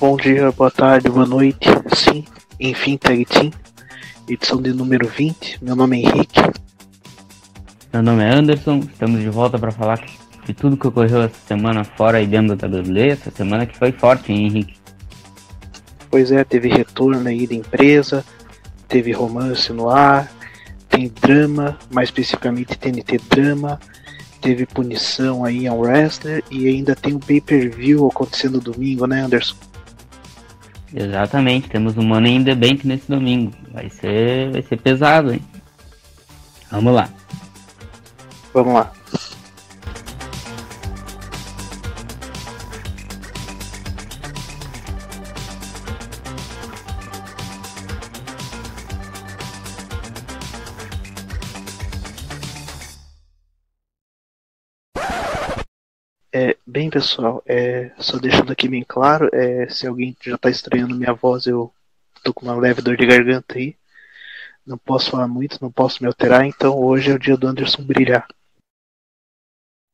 Bom dia, boa tarde, boa noite. Sim, enfim, Tag Team. Edição de número 20. Meu nome é Henrique. Meu nome é Anderson. Estamos de volta para falar de tudo que ocorreu essa semana fora e dentro da WWE. Essa semana que foi forte, hein, Henrique? Pois é, teve retorno aí da empresa, teve romance no ar, tem drama, mais especificamente TNT drama, teve punição aí a um wrestler e ainda tem o pay-per-view acontecendo domingo, né, Anderson? Exatamente, temos o Money in the Bank nesse domingo. Vai ser, vai ser pesado, hein? Vamos lá. Vamos lá. Bem, pessoal, é, só deixando aqui bem claro, é, se alguém já está estranhando minha voz, eu tô com uma leve dor de garganta aí. Não posso falar muito, não posso me alterar, então hoje é o dia do Anderson brilhar.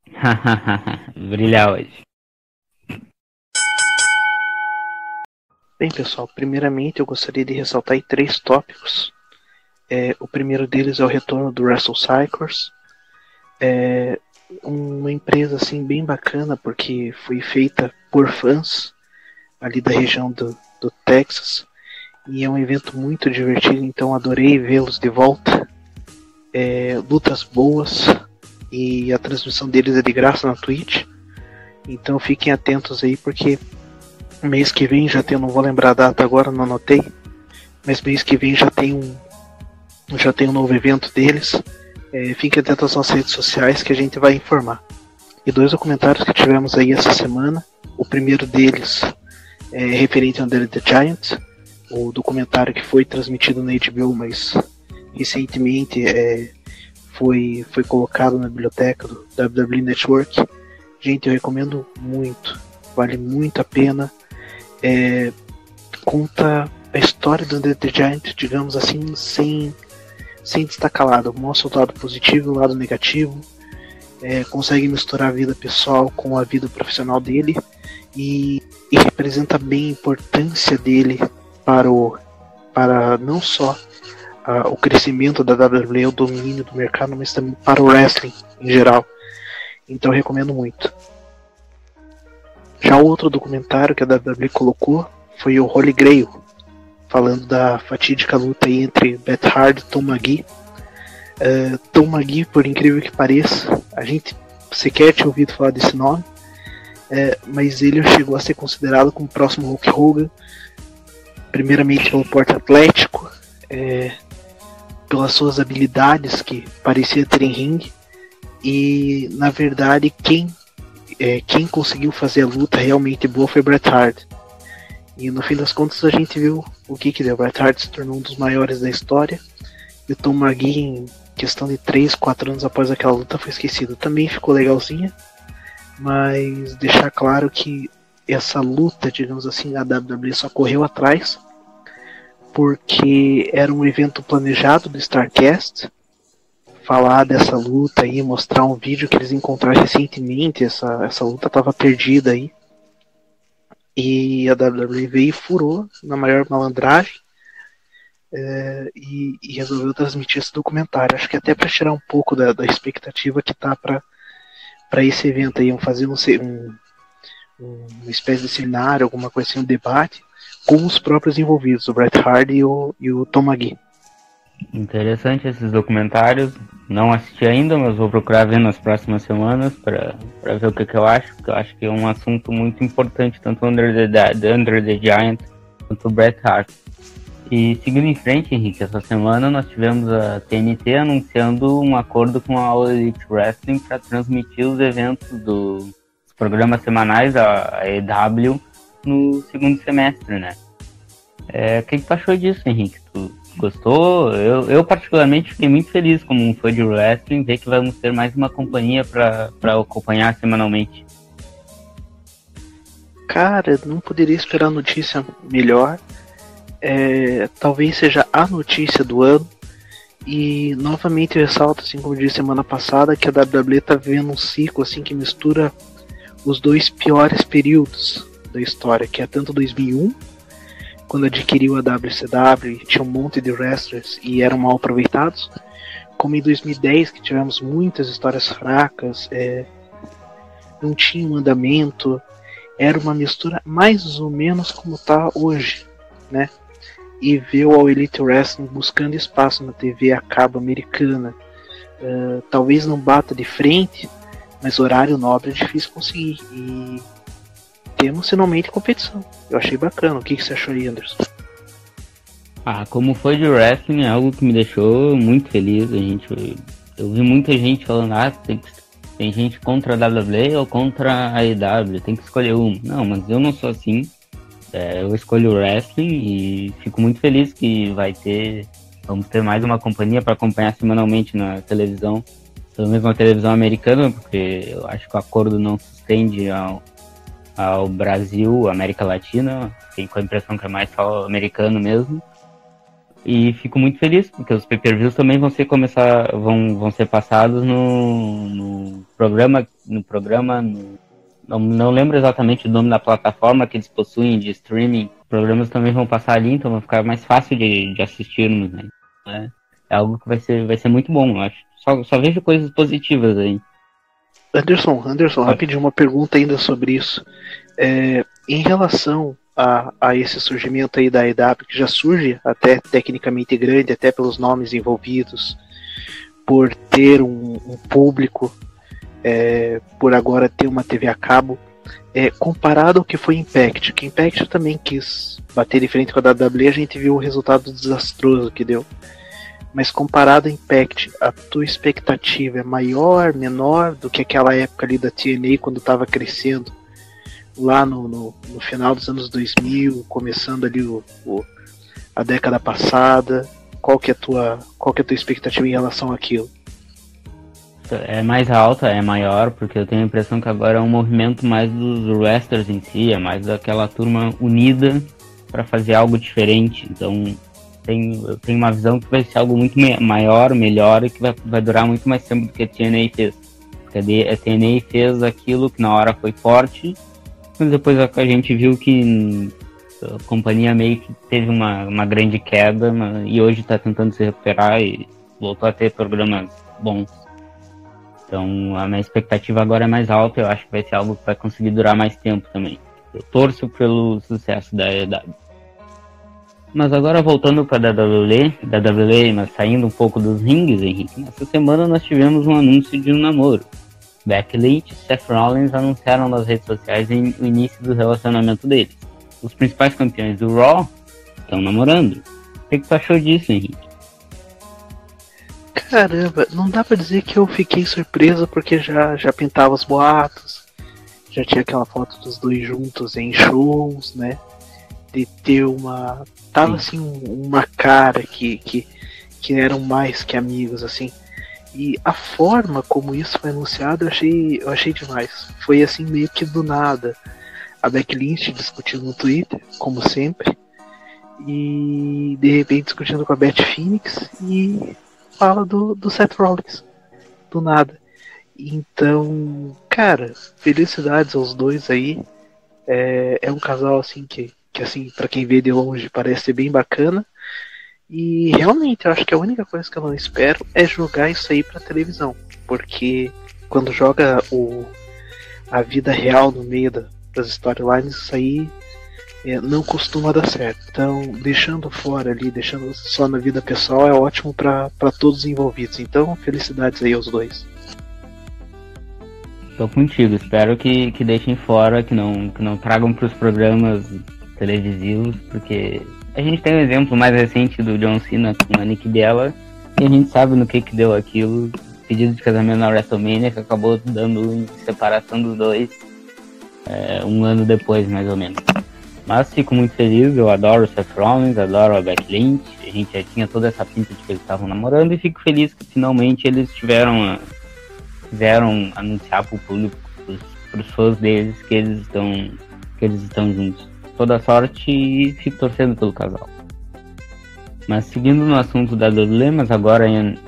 brilhar hoje. Bem, pessoal, primeiramente eu gostaria de ressaltar aí três tópicos. É, o primeiro deles é o retorno do Wrestle Cycles. É, uma empresa assim bem bacana porque foi feita por fãs ali da região do, do Texas e é um evento muito divertido, então adorei vê-los de volta. É, lutas boas e a transmissão deles é de graça na Twitch. Então fiquem atentos aí porque mês que vem já tem, não vou lembrar a data agora, não anotei, mas mês que vem já tem um já tem um novo evento deles. É, fiquem atentos às nossas redes sociais que a gente vai informar. E dois documentários que tivemos aí essa semana. O primeiro deles é referente a Under the Giant, o documentário que foi transmitido na HBO, mas recentemente é, foi, foi colocado na biblioteca do WWE Network. Gente, eu recomendo muito, vale muito a pena. É, conta a história do Under the Giant, digamos assim, sem sem destacar lado, mostra o lado positivo e o lado negativo, é, consegue misturar a vida pessoal com a vida profissional dele e, e, representa bem a importância dele para o para não só o crescimento da WWE, o domínio do mercado, mas também para o wrestling em geral. Então recomendo muito. Já outro documentário que a WWE colocou foi o Holy Grail, falando da fatídica luta entre Beth Hart e Tom Magui. Uh, Tom Magui, por incrível que pareça, a gente sequer tinha ouvido falar desse nome, uh, mas ele chegou a ser considerado como o próximo Hulk Hogan, primeiramente pelo porte atlético, uh, pelas suas habilidades que parecia ter em ringue, e na verdade quem, quem conseguiu fazer a luta realmente boa foi Bret Hart. E no fim das contas a gente viu o que que deu. Bret Hart se tornou um dos maiores da história. E o Tom Magui, em questão de 3, 4 anos após aquela luta, foi esquecido. Também ficou legalzinha. Mas deixar claro que essa luta, digamos assim, a WWE só correu atrás. Porque era um evento planejado do StarCast. Falar dessa luta aí, mostrar um vídeo que eles encontraram recentemente. Essa, essa luta estava perdida aí e a WWE veio e furou na maior malandragem é, e, e, resolveu transmitir esse documentário. Acho que até para tirar um pouco da, da expectativa que tá para esse evento aí, fazer um, um, uma espécie de cenário, alguma coisa assim, um debate com os próprios envolvidos, o Bret Hart e o, e o Tom Magui. Interessante esses documentários. Não assisti ainda, mas vou procurar ver nas próximas semanas para ver o que, que eu acho, porque eu acho que é um assunto muito importante, tanto Under the, Under the Giant quanto Bret Hart. E seguindo em frente, Henrique, essa semana nós tivemos a TNT anunciando um acordo com a All Elite Wrestling para transmitir os eventos dos programas semanais, a EW, no segundo semestre, né? É, o que, que tu achou disso, Henrique? Tu gostou? Eu, eu particularmente fiquei muito feliz como um fã de wrestling ver que vamos ter mais uma companhia para acompanhar semanalmente. Cara, não poderia esperar notícia melhor. É, talvez seja a notícia do ano. E novamente ressalto, assim como disse semana passada, que a WWE tá vivendo um ciclo assim que mistura os dois piores períodos da história, que é tanto 2001, quando adquiriu a WCW tinha um monte de wrestlers e eram mal aproveitados, como em 2010, que tivemos muitas histórias fracas, é, não tinha um andamento, era uma mistura mais ou menos como está hoje, né? E ver o Elite Wrestling buscando espaço na TV a cabo americana. Uh, talvez não bata de frente, mas horário nobre é difícil conseguir. E temos finalmente competição. Eu achei bacana. O que, que você achou aí, Anderson? Ah, como foi de wrestling é algo que me deixou muito feliz. A gente, eu vi muita gente falando, ah, tem tem gente contra a WWE ou contra a EW, tem que escolher uma. Não, mas eu não sou assim. É, eu escolho o wrestling e fico muito feliz que vai ter. Vamos ter mais uma companhia para acompanhar semanalmente na televisão, pelo menos na televisão americana, porque eu acho que o acordo não se estende ao, ao Brasil, América Latina. Tenho a impressão que é mais só americano mesmo. E fico muito feliz, porque os pay-per-views também vão ser começar, vão, vão ser passados no, no programa, no programa, no, não, não lembro exatamente o nome da plataforma que eles possuem de streaming. Programas também vão passar ali, então vai ficar mais fácil de, de assistirmos, né? É, é algo que vai ser, vai ser muito bom, eu acho. Só, só vejo coisas positivas aí. Anderson, Anderson, rapidinho uma pergunta ainda sobre isso. É, em relação a, a esse surgimento aí da EW, que já surge até tecnicamente grande, até pelos nomes envolvidos, por ter um, um público, é, por agora ter uma TV a cabo, é, comparado ao que foi Impact, que Impact também quis bater de frente com a WWE, a gente viu o resultado desastroso que deu. Mas comparado a Impact, a tua expectativa é maior, menor do que aquela época ali da TNA quando estava crescendo? lá no, no, no, final dos anos 2000, começando ali o, o, a década passada? Qual que é a tua, qual que é a tua expectativa em relação àquilo? É mais alta, é maior, porque eu tenho a impressão que agora é um movimento mais dos wrestlers em si, é mais daquela turma unida para fazer algo diferente. Então, tenho, eu tenho uma visão que vai ser algo muito maior, melhor e que vai, vai durar muito mais tempo do que a TNA fez. Porque a TNA fez aquilo que na hora foi forte mas depois a gente viu que a companhia meio que teve uma, uma grande queda e hoje está tentando se recuperar e voltou a ter programas bons. Então a minha expectativa agora é mais alta, eu acho que vai ser algo que vai conseguir durar mais tempo também. Eu torço pelo sucesso da EW. Mas agora voltando para a WWE, WWE, mas saindo um pouco dos rings, Henrique, nessa semana nós tivemos um anúncio de um namoro. Becky Lynch e Seth Rollins anunciaram nas redes sociais o início do relacionamento deles. Os principais campeões do Raw estão namorando. O que, que tu achou disso, Henrique? Caramba, não dá pra dizer que eu fiquei surpreso porque já, já pintava os boatos, já tinha aquela foto dos dois juntos em shows, né? De ter uma. Tava Sim. assim uma cara que, que, que eram mais que amigos, assim. E a forma como isso foi anunciado eu achei, eu achei demais. Foi assim meio que do nada. A Becky Lynch discutindo no Twitter, como sempre. E de repente discutindo com a Beth Phoenix e fala do, do Seth Rollins. Do nada. Então, cara, felicidades aos dois aí. É, é um casal assim que, que assim, para quem vê de longe parece bem bacana. E realmente, eu acho que a única coisa que eu não espero é jogar isso aí pra televisão. Porque quando joga o, a vida real no meio da, das storylines, isso aí é, não costuma dar certo. Então, deixando fora ali, deixando só na vida pessoal, é ótimo para todos os envolvidos. Então, felicidades aí aos dois. Tô contigo, espero que, que deixem fora, que não, que não tragam para os programas televisivos, porque a gente tem um exemplo mais recente do John Cena com a Nick Bella, e a gente sabe no que que deu aquilo. Pedido de casamento na WrestleMania, que acabou dando separação dos dois é, um ano depois, mais ou menos. Mas fico muito feliz, eu adoro o Seth Rollins, adoro a Becky Lynch, a gente já tinha toda essa pinta de que eles estavam namorando e fico feliz que finalmente eles tiveram fizeram anunciar para o público, para os fãs deles que eles estão que eles estão juntos toda sorte e fico torcendo pelo casal. Mas seguindo no assunto da WWE, mas agora em,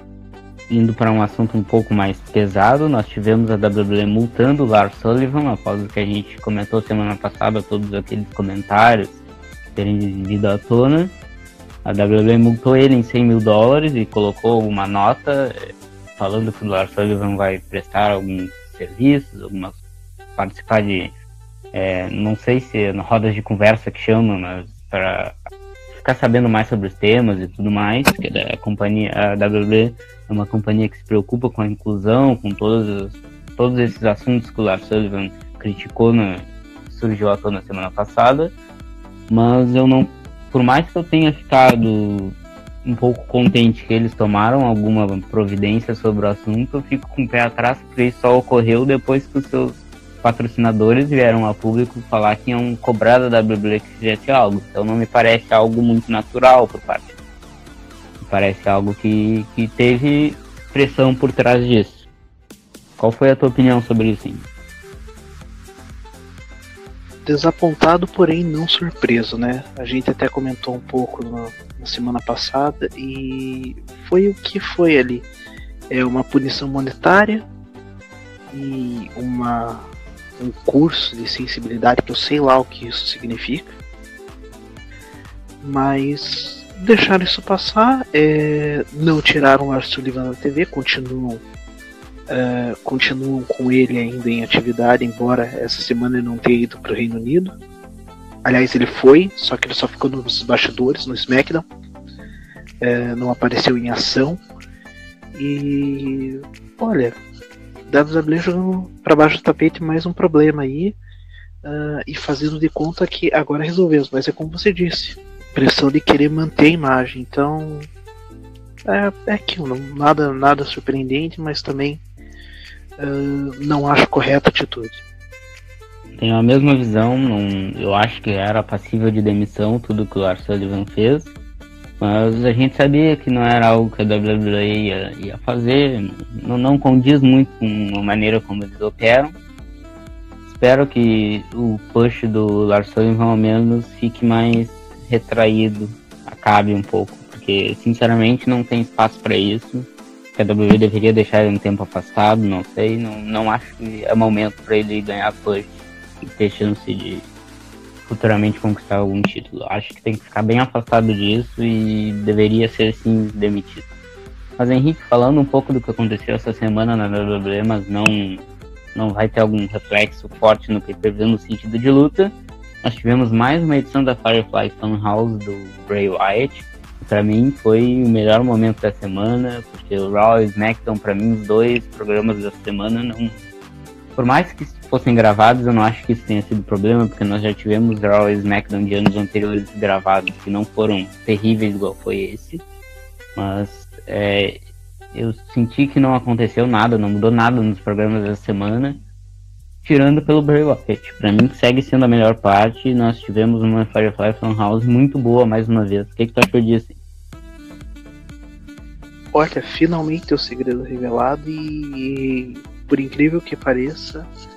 indo para um assunto um pouco mais pesado, nós tivemos a WWE multando o Lars Sullivan após o que a gente comentou semana passada, todos aqueles comentários terem vindo à tona. A WWE multou ele em 100 mil dólares e colocou uma nota eh, falando que o Lars Sullivan vai prestar alguns serviços, algumas participar de, é, não sei se é rodas de conversa que chamam, mas para ficar sabendo mais sobre os temas e tudo mais, porque a companhia, a WWE é uma companhia que se preocupa com a inclusão, com todos, todos esses assuntos que o Lars Sullivan criticou, na, surgiu à tona semana passada, mas eu não, por mais que eu tenha ficado um pouco contente que eles tomaram alguma providência sobre o assunto, eu fico com o pé atrás porque isso só ocorreu depois que os seus patrocinadores vieram a público falar que iam cobrar da fizesse algo. Então não me parece algo muito natural por parte. Me parece algo que, que teve pressão por trás disso. Qual foi a tua opinião sobre isso? Hein? Desapontado, porém não surpreso, né? A gente até comentou um pouco na, na semana passada e foi o que foi ali. É uma punição monetária e uma um curso de sensibilidade que eu sei lá o que isso significa. Mas deixaram isso passar, é, não tiraram o Lars Sullivan da TV, continuam, é, continuam com ele ainda em atividade, embora essa semana ele não tenha ido para o Reino Unido. Aliás, ele foi, só que ele só ficou nos bastidores, no SmackDown. É, não apareceu em ação. E olha, WWE jogando para baixo do tapete mais um problema aí uh, e fazendo de conta que agora resolveu. Mas é como você disse, pressão de querer manter a imagem. Então é, é aquilo, nada, nada surpreendente, mas também uh, não acho correta a atitude. Tenho a mesma visão, não, eu acho que era passível de demissão tudo que o Lars Sullivan fez. Mas a gente sabia que não era algo que a WWE ia, ia fazer, não, não condiz muito com a maneira como eles operam. Espero que o push do Lars Sullivan ao menos fique mais retraído, acabe um pouco, porque sinceramente não tem espaço para isso. A WWE deveria deixar ele um tempo afastado, não sei, não, não acho que é momento para ele ganhar push e chance de futuramente conquistar algum título. Acho que tem que ficar bem afastado disso e deveria ser sim demitido. Mas Henrique, falando um pouco do que aconteceu essa semana na WWE, mas não não vai ter algum reflexo forte no pay-per-view no sentido de luta. Nós tivemos mais uma edição da Firefly Funhouse do Bray Wyatt. Para mim foi o melhor momento da semana, porque o Raw e SmackDown, para mim, os dois programas da semana não por mais que fossem gravados, eu não acho que isso tenha sido problema, porque nós já tivemos Raw e SmackDown de anos anteriores gravados que não foram terríveis igual foi esse. Mas é, eu senti que não aconteceu nada, não mudou nada nos programas dessa semana, tirando pelo Bray Wyatt. Pra mim, segue sendo a melhor parte. Nós tivemos uma Firefly Funhouse muito boa mais uma vez. O que, que tu achou disso? Olha, finalmente o segredo revelado e por incrível que pareça, é,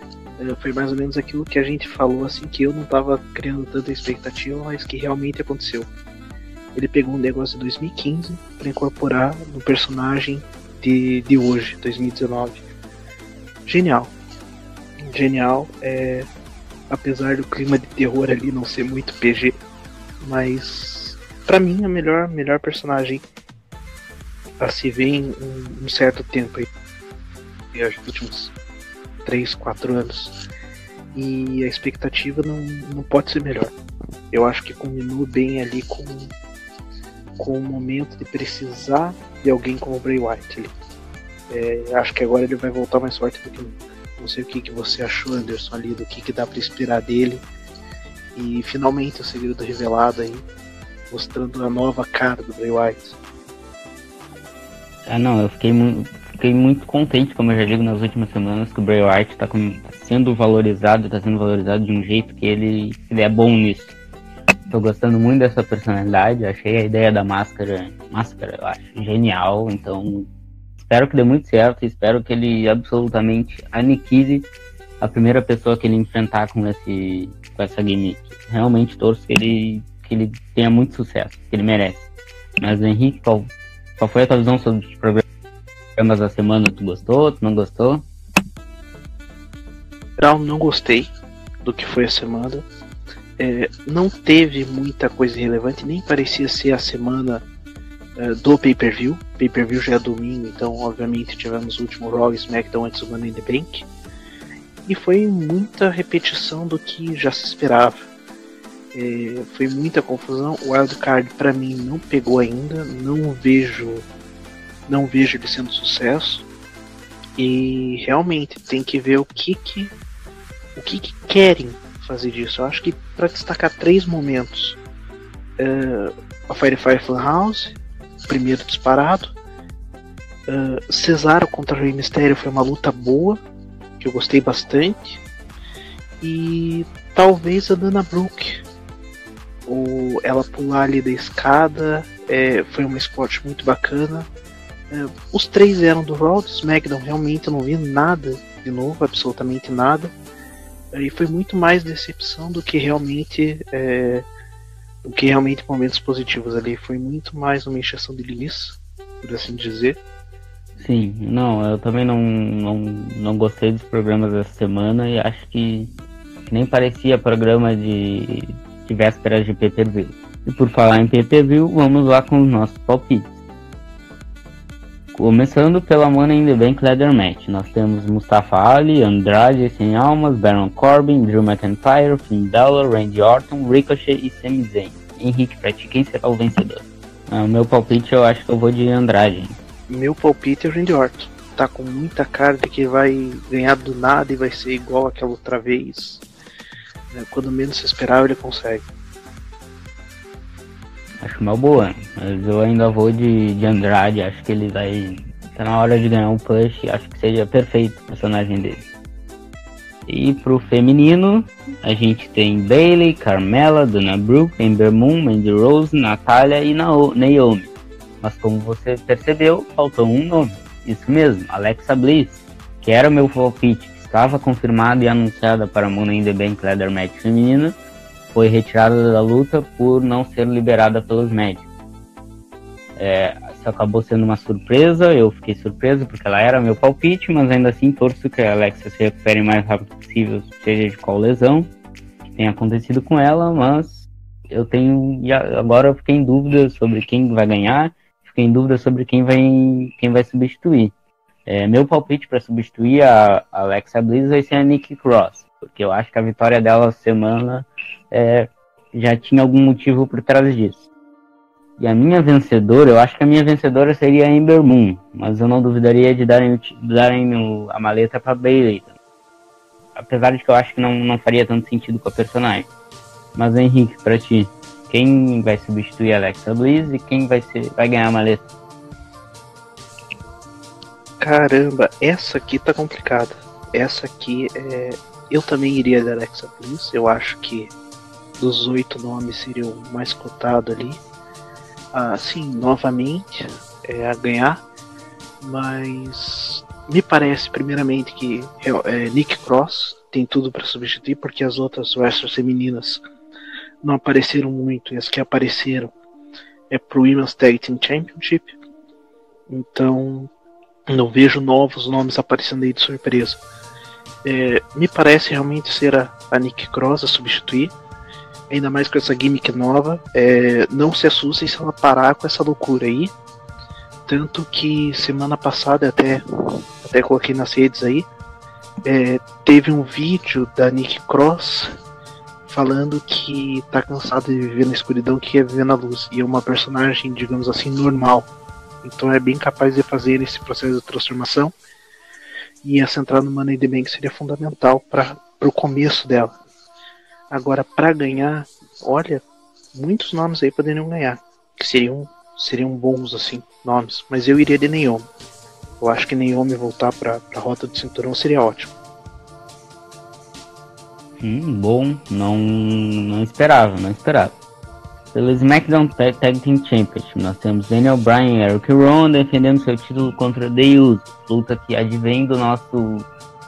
foi mais ou menos aquilo que a gente falou, assim, que eu não estava criando tanta expectativa, mas que realmente aconteceu. Ele pegou um negócio de 2015 para incorporar no personagem de, de hoje, 2019. Genial. Genial. É, apesar do clima de terror ali não ser muito PG, mas para mim a melhor, melhor personagem a se ver em um, um certo tempo aí nos últimos 3, 4 anos. E a expectativa não, não pode ser melhor. Eu acho que combinou bem ali com, com o momento de precisar de alguém como o Bray Wyatt. Ali. É, acho que agora ele vai voltar mais forte do que nunca. Não sei o que, que você achou, Anderson, ali, do que, que dá para esperar dele. E finalmente o segredo revelado aí, mostrando a nova cara do Bray Wyatt. Ah, não, eu fiquei muito fiquei muito contente, como eu já digo nas últimas semanas, que o Bray Wyatt está tá sendo valorizado, está sendo valorizado de um jeito que ele, ele é bom nisso. Tô gostando muito dessa personalidade, achei a ideia da máscara, máscara, eu acho, genial, então espero que dê muito certo, espero que ele absolutamente aniquile a primeira pessoa que ele enfrentar com esse com essa gimmick. Realmente torço que ele que ele tenha muito sucesso, que ele merece. Mas Henrique, qual, qual foi a tua visão sobre o programa? Ambas da semana, tu gostou? Tu não gostou? Geral, não gostei do que foi a semana. É, não teve muita coisa relevante, nem parecia ser a semana é, do pay-per-view. Pay-per-view já é domingo, então obviamente tivemos o último Raw e SmackDown antes do Money in the Bank. E foi muita repetição do que já se esperava. É, foi muita confusão. O Wildcard para mim não pegou ainda, não vejo não vejo ele sendo sucesso. E realmente tem que ver o que que o que, que querem fazer disso. Eu acho que para destacar três momentos, uh, a Firefly Funhouse, primeiro disparado, uh, Cesaro contra o Rey Mysterio foi uma luta boa, que eu gostei bastante, e talvez a Dana Brooke, ou ela pular ali da escada, é, foi um esporte muito bacana. É, os três eram do Raw, do SmackDown, realmente eu não vi nada de novo, absolutamente nada. E foi muito mais decepção do que realmente é, do que realmente momentos positivos ali. Foi muito mais uma encheção de linguiça, por assim dizer. Sim, não, eu também não, não, não gostei dos programas dessa semana e acho que, que nem parecia programa de, de vésperas de PPV. E por falar em PPV, vamos lá com os nossos palpites. Começando pela Money in the Bank Leather Match, nós temos Mustafa Ali, Andrade Sem Almas, Baron Corbin, Drew McIntyre, Finn Balor, Randy Orton, Ricochet e Sami Zayn. Henrique, pra ti, quem será o vencedor? Ah, o meu palpite eu acho que eu vou de Andrade. Meu palpite é o Randy Orton. Tá com muita cara de que vai ganhar do nada e vai ser igual aquela outra vez. Né, quando menos se esperava, ele consegue. Acho uma boa, mas eu ainda vou de, de Andrade, acho que ele vai. Tá na hora de ganhar um push, acho que seja perfeito o personagem dele. E pro feminino, a gente tem Bailey, Carmela, Dana Brooke, Ember Moon, Mandy Rose, Natália e Naomi. Mas como você percebeu, faltou um nome. Isso mesmo, Alexa Bliss, que era o meu palpite, que estava confirmada e anunciada para Money in the Bank Leather Match feminina, foi retirada da luta por não ser liberada pelos médicos. É, isso acabou sendo uma surpresa, eu fiquei surpreso porque ela era meu palpite, mas ainda assim torço que a Alexa se recupere o mais rápido possível, seja de qual lesão que tenha acontecido com ela, mas eu tenho agora eu fiquei em dúvida sobre quem vai ganhar, fiquei em dúvida sobre quem vai quem vai substituir. É, meu palpite para substituir a, a Alexa Bliss vai ser a Nikki Cross, porque eu acho que a vitória dela semana é, já tinha algum motivo por trás disso. E a minha vencedora, eu acho que a minha vencedora seria a Ember Moon, mas eu não duvidaria de darem, darem o, a maleta para Bailey. Apesar de que eu acho que não, não faria tanto sentido com a personagem. Mas Henrique, para ti, quem vai substituir a Alexa Bliss e quem vai, ser, vai ganhar a maleta? Caramba, essa aqui tá complicada. Essa aqui é. Eu também iria de Alexa Bliss. Eu acho que dos oito nomes seria o mais cotado ali. Assim, novamente, é a ganhar, mas me parece primeiramente que é, é Nick Cross tem tudo para substituir, porque as outras wrestlers femininas não apareceram muito, e as que apareceram é pro Women's Tag Team Championship. Então, não vejo novos nomes aparecendo aí de surpresa. É, me parece realmente ser a, a Nick Cross a substituir ainda mais com essa gimmick nova. É, não se assustem se ela parar com essa loucura aí. Tanto que semana passada até, até coloquei nas redes aí. É, teve um vídeo da Nick Cross falando que tá cansado de viver na escuridão, que quer viver na luz. E é uma personagem, digamos assim, normal. Então é bem capaz de fazer esse processo de transformação. E essa entrada no Money the Bank seria fundamental para o começo dela. Agora, para ganhar, olha, muitos nomes aí poderiam ganhar. Que seriam, seriam bons, assim, nomes. Mas eu iria de Naomi. Eu acho que Naomi voltar pra, pra rota do cinturão seria ótimo. Hum, bom, não, não esperava, não esperava. Pelo SmackDown Tag, Team Championship, nós temos Daniel Bryan e Eric Rowan defendendo seu título contra The Uso, luta que advém do nosso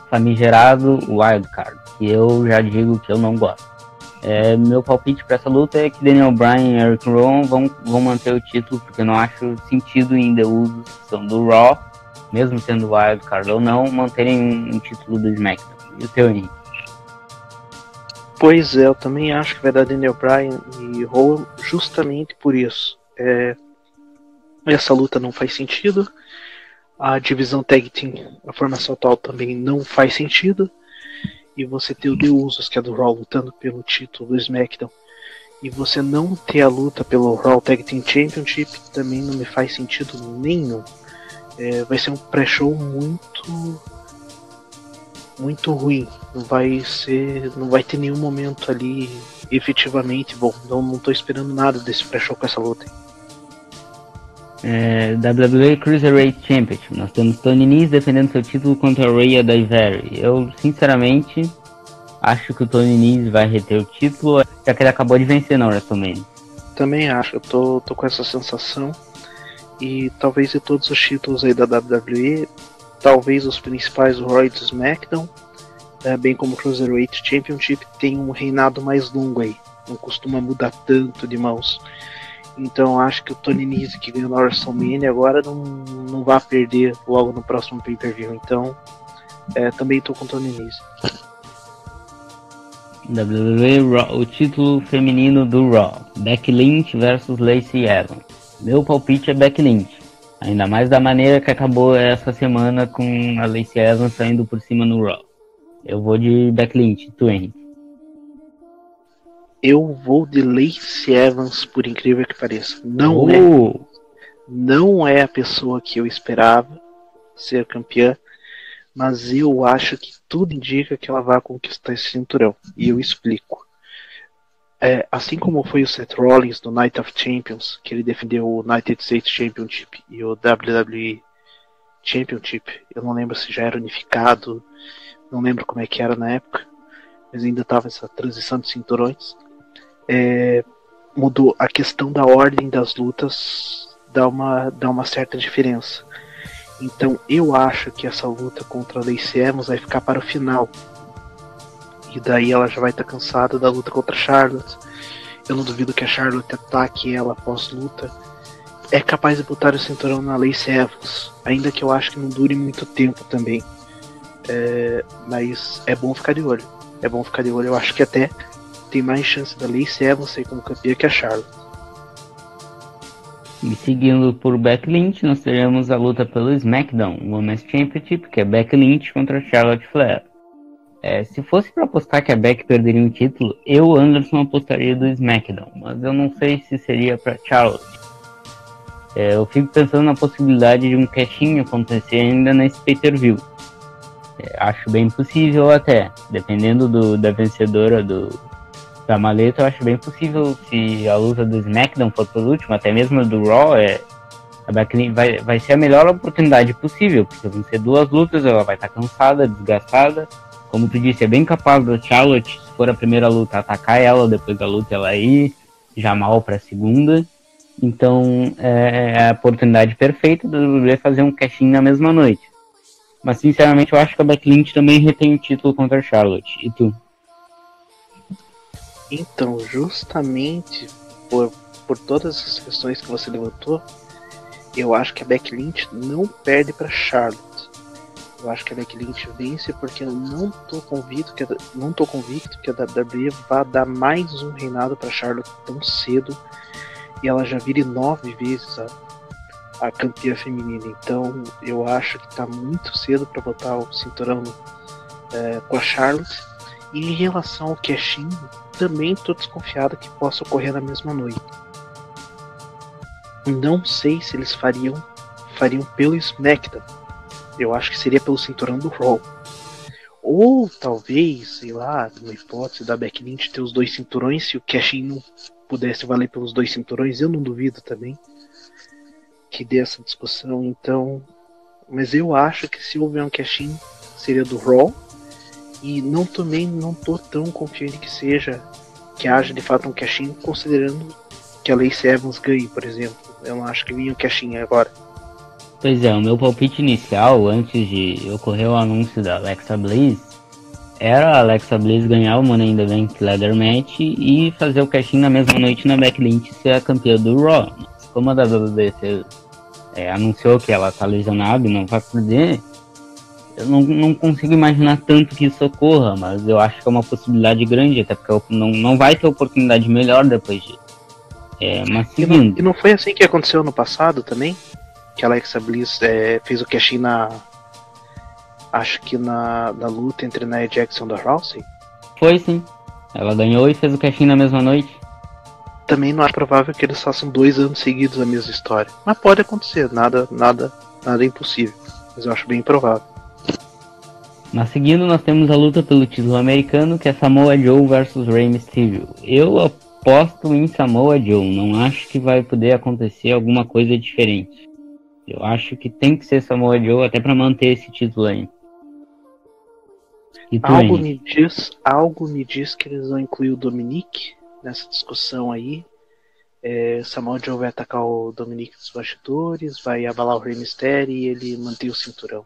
famigerado Wildcard, que eu já digo que eu não gosto. É, meu palpite para essa luta é que Daniel Bryan e Eric Rowan vão, vão manter o título, porque eu não acho sentido em The que são do Raw, mesmo sendo wildcard ou não, manterem um, um título do SmackDown. E o teu Henrique? Pois é, eu também acho que vai dar Daniel Bryan e Rowan justamente por isso. É, essa luta não faz sentido. A divisão Tag Team, a formação atual também não faz sentido. E você ter o Usos, que é do Raw, lutando pelo título do SmackDown. E você não ter a luta pelo Raw Tag Team Championship também não me faz sentido nenhum. É, vai ser um pré-show muito muito ruim. Não vai ser, não vai ter nenhum momento ali efetivamente bom. Não, não tô esperando nada desse pré-show com essa luta. É, WWE Cruiserweight Championship. Nós temos Tony Nese defendendo seu título contra Rhea Daivari. Eu, sinceramente, acho que o Tony Nese vai reter o título, já que ele acabou de vencer na WrestleMania. Também acho, eu tô, tô com essa sensação. E talvez de todos os títulos aí da WWE, talvez os principais, Roy do SmackDown, é, bem como o Cruiserweight Championship, tem um reinado mais longo aí. Não costuma mudar tanto de mãos. Então acho que o Tony Nese que ganhou na WrestleMania agora não, não vai perder logo no próximo pay-per-view. Então é, também estou com o Tony Nese. WWE Raw, o título feminino do Raw. Becky Lynch versus Lacey Evans. Meu palpite é Becky Lynch. Ainda mais da maneira que acabou essa semana com a Lacey Evans saindo por cima no Raw. Eu vou de Becky Lynch, tu Henrique. Eu vou de Lacey Evans, por incrível que pareça. Não é. oh. é. Não é a pessoa que eu esperava ser campeã, mas eu acho que tudo indica que ela vai conquistar esse cinturão. E eu explico. É, assim como foi o Seth Rollins no Night of Champions, que ele defendeu o United States Championship e o WWE Championship, eu não lembro se já era unificado, não lembro como é que era na época, mas ainda estava essa transição de cinturões. É, mudou a questão da ordem das lutas, dá uma, dá uma certa diferença. Então eu acho que essa luta contra a Lacey Evans vai ficar para o final, e daí ela já vai estar tá cansada da luta contra a Charlotte. Eu não duvido que a Charlotte ataque ela após luta. É capaz de botar o cinturão na Lacey Evans, ainda que eu acho que não dure muito tempo também. É, mas é bom ficar de olho. É bom ficar de olho. Eu acho que até tem mais chance da Lacey Evans sair como campeã que a Charlotte. E seguindo por Beck Lynch, nós teremos a luta pelo SmackDown Women's Championship, que é Beck Lynch contra Charlotte Flair. É, se fosse para apostar que a Beck perderia um título, eu, Anderson, apostaria do SmackDown, mas eu não sei se seria para Charlotte. É, eu fico pensando na possibilidade de um cashinho acontecer ainda nesse pay-per-view. É, acho bem possível até, dependendo do, da vencedora do, da maleta, eu acho bem possível se a luta do SmackDown for por último, até mesmo do Raw, é, a Becky vai, vai ser a melhor oportunidade possível, porque vão ser duas lutas, ela vai estar cansada, desgastada, como tu disse, é bem capaz da Charlotte, se for a primeira luta, atacar ela, depois da luta ela ir já mal para a segunda. Então é, é a oportunidade perfeita do WWE fazer um casting na mesma noite. Mas sinceramente eu acho que a Becky Lynch também retém o título contra a Charlotte. E tu? Então, justamente por, por todas as questões que você levantou, eu acho que a Becky Lynch não perde para Charlotte. Eu acho que a Becky Lynch vence porque eu não tô convicto que a, não tô convicto que a WWE vá dar mais um reinado para Charlotte tão cedo e ela já vire nove vezes a, a campeã feminina. Então eu acho que tá muito cedo para botar o cinturão é, com a Charlotte. E em relação ao cash também tô desconfiado que possa ocorrer na mesma noite. Não sei se eles fariam fariam pelo SmackDown eu acho que seria pelo cinturão do Raw. Ou talvez, sei lá, uma hipótese da Becky Lynch ter os dois cinturões, se o Cashin não pudesse valer pelos dois cinturões, eu não duvido também que dê essa discussão. Então, mas eu acho que se houver um Cashin seria do Raw. E não também não tô tão confiante que seja que haja de fato um Cashin, considerando que a Lacey Evans ganhe, por exemplo. Eu não acho que vinha um Cashin agora. Pois é, o meu palpite inicial, antes de ocorrer o anúncio da Alexa Bliss, era a Alexa Bliss ganhar o Money in the Bank Leather Match e fazer o casting na mesma noite na Backlink ser a campeã do Raw. Mas como a WWE é, anunciou que ela tá lesionada e não vai poder, eu não, não consigo imaginar tanto que isso ocorra, mas eu acho que é uma possibilidade grande, até porque não, não vai ter oportunidade melhor depois disso. É, mas seguindo. E não, e não, foi assim que aconteceu no passado também? Que a Alexa Bliss é, fez o cash na. Acho que na, na luta entre Nia Jackson e da Rousey? Foi sim. Ela ganhou e fez o cash na mesma noite. Também não é provável que eles façam dois anos seguidos a mesma história. Mas pode acontecer, nada, nada, nada é impossível. Mas eu acho bem provável. Mas seguindo, nós temos a luta pelo título americano, que é Samoa Joe versus Rey Mysterio. Eu aposto em Samoa Joe, não acho que vai poder acontecer alguma coisa diferente. Eu acho que tem que ser Samoa Joe até para manter esse título aí. algo me diz, algo me diz que eles vão incluir o Dominique nessa discussão aí. É, Samoa Joe vai atacar o Dominique dos bastidores, vai abalar o Rey Mysterio e ele manter o cinturão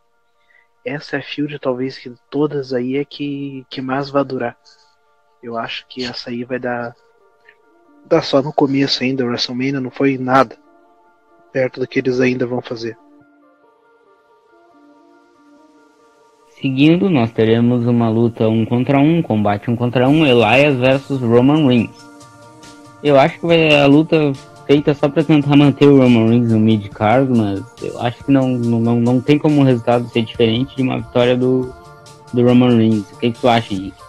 essa é a field talvez que todas aí é que, que mais vai durar. Eu acho que essa aí vai dar dar só no começo ainda, o WrestleMania não foi nada perto do que eles ainda vão fazer. Seguindo, nós teremos uma luta um contra um, combate um contra um, Elias versus Roman Reigns. Eu acho que vai, a luta feita só para tentar manter o Roman Reigns no mid-card, mas eu acho que não, não, não tem como o resultado ser diferente de uma vitória do, do Roman Reigns. O que, que tu acha, Henrique?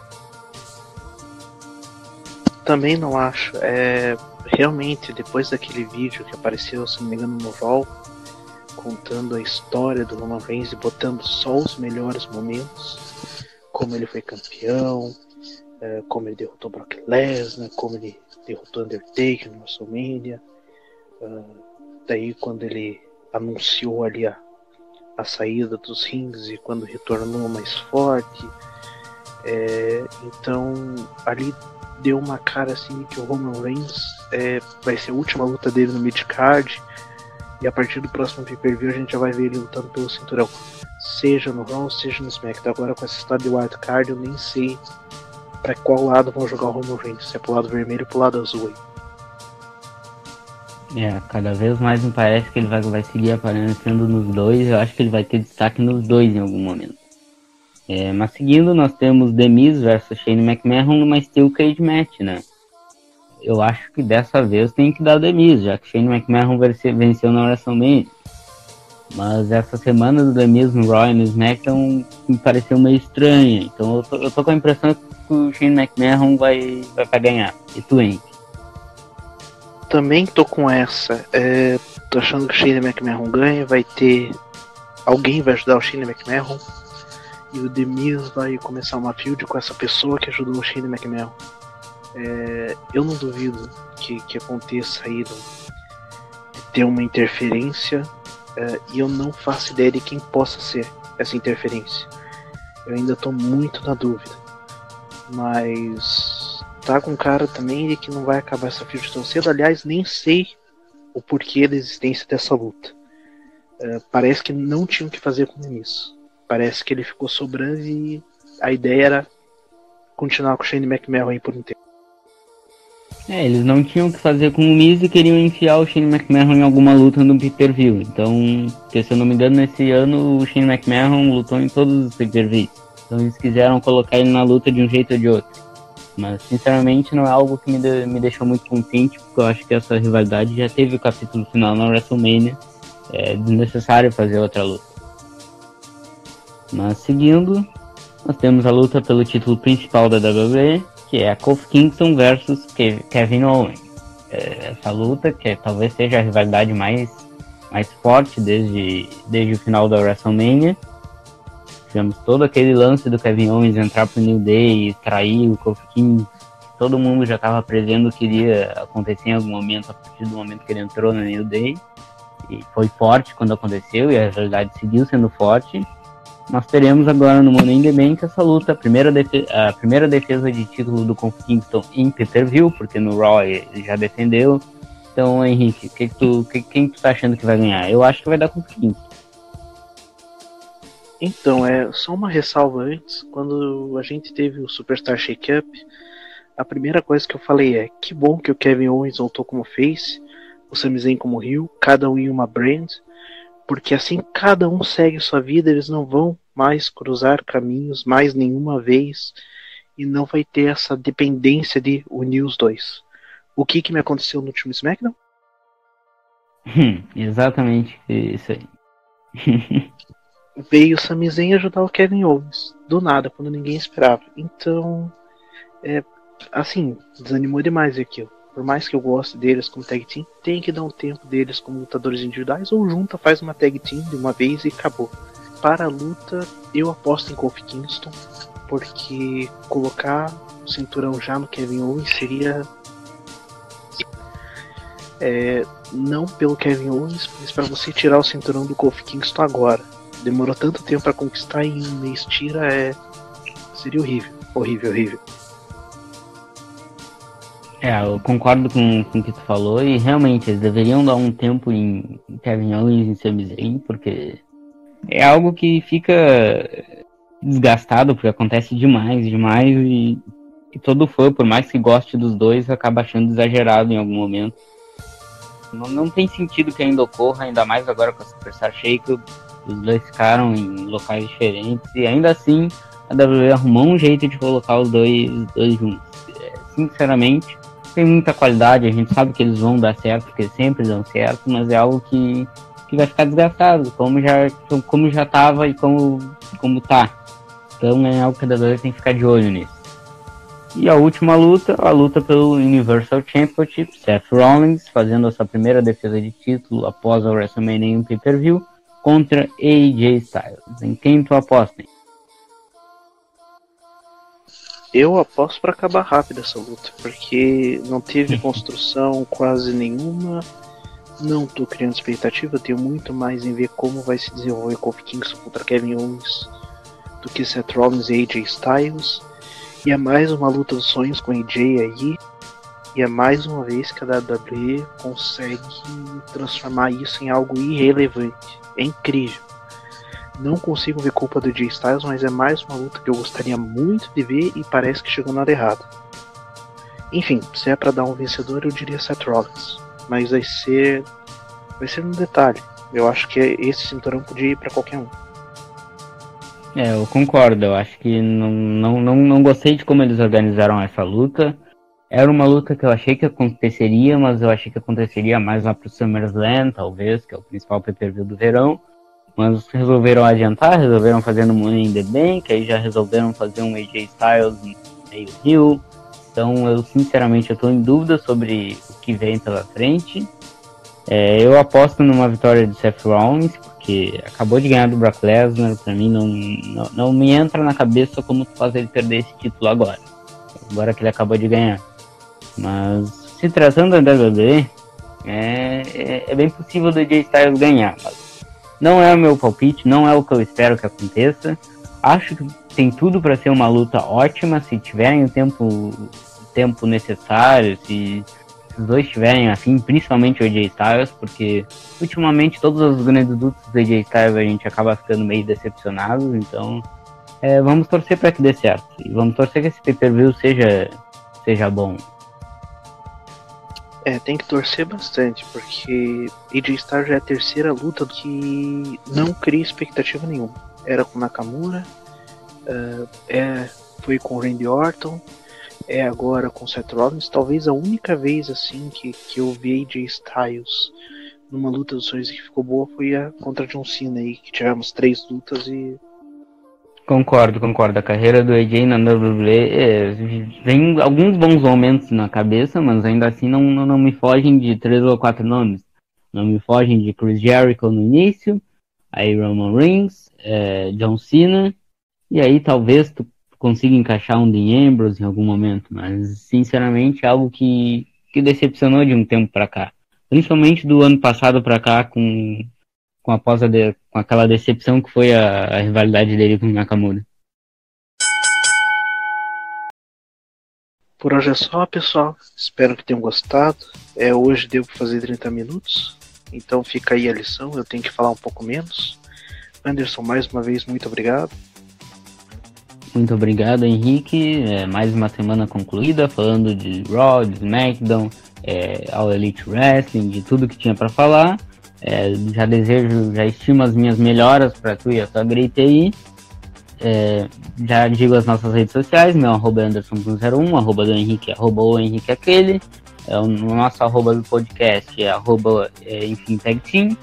Também não acho. É, realmente, depois daquele vídeo que apareceu, se não me engano, no Raw, contando a história do Roman Reigns e botando só os melhores momentos, como ele foi campeão, é, como ele derrotou Brock Lesnar, como ele derrotou Undertaker no WrestleMania. Uh, daí quando ele anunciou ali a, a saída dos rings e quando retornou mais forte. É, então ali deu uma cara assim que o Roman Reigns é, vai ser a última luta dele no mid-card. E a partir do próximo pay-per-view a gente já vai ver ele lutando pelo cinturão. Seja no Raw, seja no SmackDown. Agora com essa história de Wild Card eu nem sei para qual lado vão jogar o Roman Reigns, se é pro lado vermelho ou pro lado azul aí. É, cada vez mais me parece que ele vai, vai seguir aparecendo nos dois. Eu acho que ele vai ter destaque nos dois em algum momento. É, mas seguindo, nós temos The Miz versus Shane McMahon numa Steel Cage Match, né? Eu acho que dessa vez tem que dar The Miz, já que Shane McMahon venceu na WrestleMania. Mas essa semana do The Miz no Raw e no SmackDown me pareceu meio estranha. Então eu tô, eu tô com a impressão que o Shane McMahon vai, vai pra ganhar. E tu, Henrique? Também tô com essa. É, tô achando que o Shane McMahon ganha. Vai ter. Alguém vai ajudar o Shane McMahon. E o Demis vai começar uma field com essa pessoa que ajudou o Shane McMahon. É, eu não duvido que, que aconteça aí de ter uma interferência. É, e eu não faço ideia de quem possa ser essa interferência. Eu ainda estou muito na dúvida. Mas tá com cara também de que não vai acabar essa field tão cedo. Aliás, nem sei o porquê da existência dessa luta. Uh, parece que não tinham que fazer com isso. Parece que ele ficou sobrando e a ideia era continuar com o Shane McMahon aí por um tempo. É, eles não tinham que fazer com o Miz e queriam enfiar o Shane McMahon em alguma luta no pay-per-view. Então, se eu não me engano, nesse ano o Shane McMahon lutou em todos os pay-per-views. Então eles quiseram colocar ele na luta de um jeito ou de outro. Mas sinceramente não é algo que me, de, me deixou muito contente, porque eu acho que essa rivalidade já teve o capítulo final na WrestleMania. É desnecessário fazer outra luta. Mas seguindo, nós temos a luta pelo título principal da WWE, que é a Kofi Kingston versus Kevin Owens. É essa luta, que talvez seja a rivalidade mais, mais forte desde, desde o final da WrestleMania tivemos todo aquele lance do Kevin Owens entrar pro New Day e trair o Kofi King. Todo mundo já estava prevendo que iria acontecer em algum momento, a partir do momento que ele entrou no New Day. E foi forte quando aconteceu, e a realidade seguiu sendo forte. Nós teremos agora no Money in the Bank essa luta, a primeira, defesa, a primeira defesa de título do Kingston em Peterville, porque no Raw ele já defendeu. Então, Henrique, que que tu, que, quem tu tá achando que vai ganhar? Eu acho que vai dar Kofi Kingston. Então, é só uma ressalva antes. Quando a gente teve o Superstar Shake-Up, a primeira coisa que eu falei é: que bom que o Kevin Owens voltou como face, o Sami Zayn como heel, cada um em uma brand, porque assim cada um segue sua vida, eles não vão mais cruzar caminhos mais nenhuma vez e não vai ter essa dependência de unir os dois. O que que me aconteceu no último SmackDown? Hum, exatamente isso aí. Veio o Sami Zayn ajudar o Kevin Owens, do nada, quando ninguém esperava. Então, é, assim, desanimou demais aquilo. Por mais que eu goste deles como tag team, tem que dar um tempo deles como lutadores individuais ou junta, faz uma tag team de uma vez e acabou. Para a luta, eu aposto em Kofi Kingston, porque colocar o cinturão já no Kevin Owens seria é, não pelo Kevin Owens, mas para você tirar o cinturão do Kofi Kingston agora. Demorou tanto tempo para conquistar e em um mês tira é seria horrível, horrível, horrível. É, eu concordo com, com o que tu falou e realmente eles deveriam dar um tempo em Kevin Owens e Sami Zayn, porque é algo que fica desgastado, porque acontece demais, demais e, e todo fã, por mais que goste dos dois, acaba achando exagerado em algum momento. Não, não tem sentido que ainda ocorra, ainda mais agora com a Superstar Shake, os dois ficaram em locais diferentes e ainda assim a WWE arrumou um jeito de colocar os dois, os dois juntos. É, sinceramente, tem muita qualidade, a gente sabe que eles vão dar certo, porque sempre dão certo, mas é algo que, que vai ficar desgastado, como já, como já tava e como, como tá. Então é algo que a WWE tem que ficar de olho nisso. E a última luta, a luta pelo Universal Championship, Seth Rollins fazendo a sua primeira defesa de título após a WrestleMania em pay-per-view contra AJ Styles. Em quem tu aposta? Hein? Eu aposto para acabar rápido essa luta, porque não teve construção quase nenhuma. Não tô criando expectativa, tenho muito mais em ver como vai se desenvolver Kofi Kingston contra Kevin Owens do que Seth Rollins e AJ Styles. E é mais uma luta dos sonhos com AJ aí. E é mais uma vez que a WWE consegue transformar isso em algo irrelevante. É incrível. Não consigo ver culpa do AJ Styles, mas é mais uma luta que eu gostaria muito de ver e parece que chegou na hora errada. Enfim, se é para dar um vencedor, eu diria Seth Rollins. Mas vai ser. Vai ser um detalhe. Eu acho que esse cinturão podia ir para qualquer um. É, eu concordo. Eu acho que não, não, não, não gostei de como eles organizaram essa luta. Era uma luta que eu achei que aconteceria, mas eu achei que aconteceria mais lá pro SummerSlam, talvez, que é o principal pay-per-view do verão. Mas resolveram adiantar, resolveram fazer no Money in the Bank, aí já resolveram fazer um AJ Styles meio rio. Então eu sinceramente eu em dúvida sobre o que vem pela frente. É, eu aposto numa vitória de Seth Rollins, porque acabou de ganhar do Brock Lesnar, pra mim não, não, não, me entra na cabeça como fazer ele perder esse título agora. Agora que ele acabou de ganhar. Mas se tratando da WWE, é, é, é, bem possível do AJ Styles ganhar. Mas não é o meu palpite, não é o que eu espero que aconteça. Acho que tem tudo para ser uma luta ótima se tiverem o tempo, tempo necessário, se os dois tiverem afim, principalmente o AJ Styles, porque ultimamente todos os grandes lutas do AJ Styles a gente acaba ficando meio decepcionado, então é, vamos torcer para que dê certo. E vamos torcer que esse pay-per-view seja, seja bom. É, tem que torcer bastante, porque AJ Styles já é a terceira luta que não cria expectativa nenhuma. Era com Nakamura, uh, é, foi com Randy Orton, é agora com Seth Rollins, talvez a única vez assim que, que eu vi AJ Styles numa luta dos sonhos que ficou boa foi a contra John Cena aí, que tivemos três lutas e. Concordo, concordo. A carreira do AJ na WWE é, vem alguns bons momentos na cabeça, mas ainda assim não, não, não me fogem de três ou quatro nomes. Não me fogem de Chris Jericho no início, aí Roman Reigns, é, John Cena, e aí talvez tu consiga encaixar um Dean Ambrose em algum momento, mas sinceramente é algo que, que decepcionou de um tempo para cá. Principalmente do ano passado para cá, com, com, a pausa de, com aquela decepção que foi a, a rivalidade dele com o Nakamura. Por hoje é só, pessoal. Espero que tenham gostado. É, hoje devo fazer 30 minutos, então fica aí a lição. Eu tenho que falar um pouco menos. Anderson, mais uma vez, muito obrigado. Muito obrigado, Henrique. É, mais uma semana concluída, falando de Raw, de SmackDown, é, All Elite Wrestling, de tudo que tinha para falar. É, já desejo, já estimo as minhas melhoras para tu e a tua aí. É, já digo as nossas redes sociais, meu arroba é Anderson101, arroba do Henrique, arroba o Henrique aquele. É, o nosso arroba do podcast é arroba é, enfim tag team,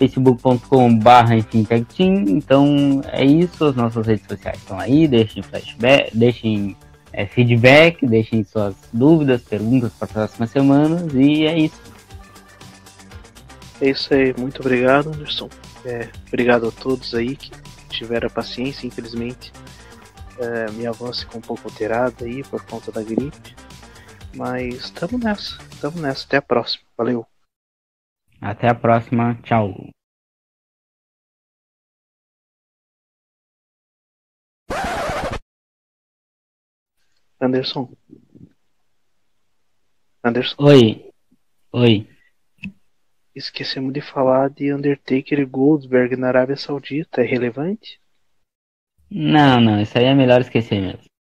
facebook.com barra. Então é isso, as nossas redes sociais estão aí, deixem flashback, deixem é, feedback, deixem suas dúvidas, perguntas para as próximas semanas e é isso. É isso aí, muito obrigado, Anderson. É, obrigado a todos aí que tiveram a paciência, infelizmente. É, minha voz ficou um pouco alterada aí por conta da gripe. Mas estamos nessa, estamos nessa. Até a próxima. Valeu. Até a próxima. Tchau. Anderson. Anderson. Oi. Oi. Esquecemos de falar de Undertaker e Goldberg na Arábia Saudita. É relevante? Não, não. Isso aí é melhor esquecer mesmo.